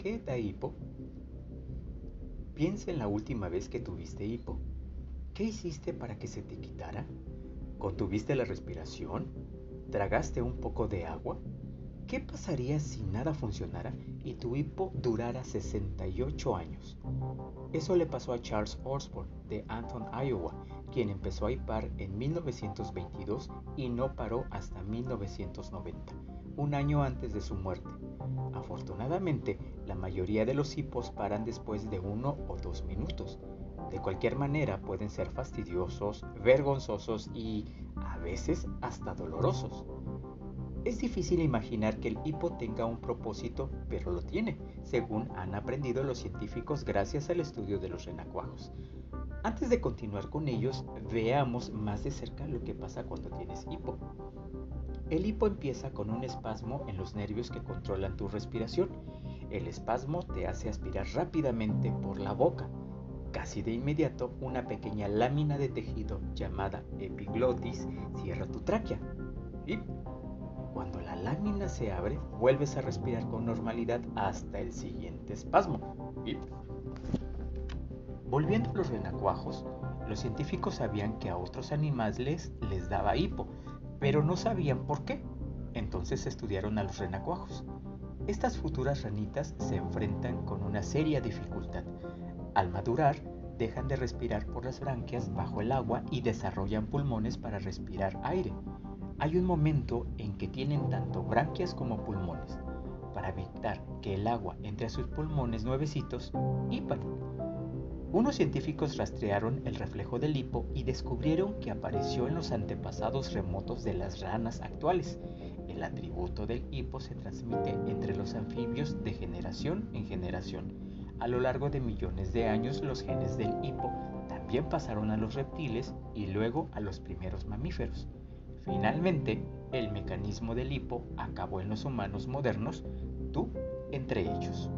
¿Por qué da hipo? Piensa en la última vez que tuviste hipo. ¿Qué hiciste para que se te quitara? ¿Contuviste la respiración? ¿Tragaste un poco de agua? ¿Qué pasaría si nada funcionara y tu hipo durara 68 años? Eso le pasó a Charles Osborne de Anton, Iowa, quien empezó a hipar en 1922 y no paró hasta 1990, un año antes de su muerte. Afortunadamente, la mayoría de los hipos paran después de uno o dos minutos. De cualquier manera, pueden ser fastidiosos, vergonzosos y a veces hasta dolorosos. Es difícil imaginar que el hipo tenga un propósito, pero lo tiene, según han aprendido los científicos gracias al estudio de los renacuajos. Antes de continuar con ellos, veamos más de cerca lo que pasa cuando tienes hipo. El hipo empieza con un espasmo en los nervios que controlan tu respiración. El espasmo te hace aspirar rápidamente por la boca. Casi de inmediato, una pequeña lámina de tejido llamada epiglotis cierra tu tráquea. Y se abre, vuelves a respirar con normalidad hasta el siguiente espasmo. Volviendo a los renacuajos, los científicos sabían que a otros animales les daba hipo, pero no sabían por qué. Entonces estudiaron a los renacuajos. Estas futuras ranitas se enfrentan con una seria dificultad. Al madurar, dejan de respirar por las branquias bajo el agua y desarrollan pulmones para respirar aire hay un momento en que tienen tanto branquias como pulmones. Para evitar que el agua entre a sus pulmones nuevecitos, hipan. Unos científicos rastrearon el reflejo del hipo y descubrieron que apareció en los antepasados remotos de las ranas actuales. El atributo del hipo se transmite entre los anfibios de generación en generación. A lo largo de millones de años los genes del hipo también pasaron a los reptiles y luego a los primeros mamíferos. Finalmente, el mecanismo del hipo acabó en los humanos modernos, tú entre ellos.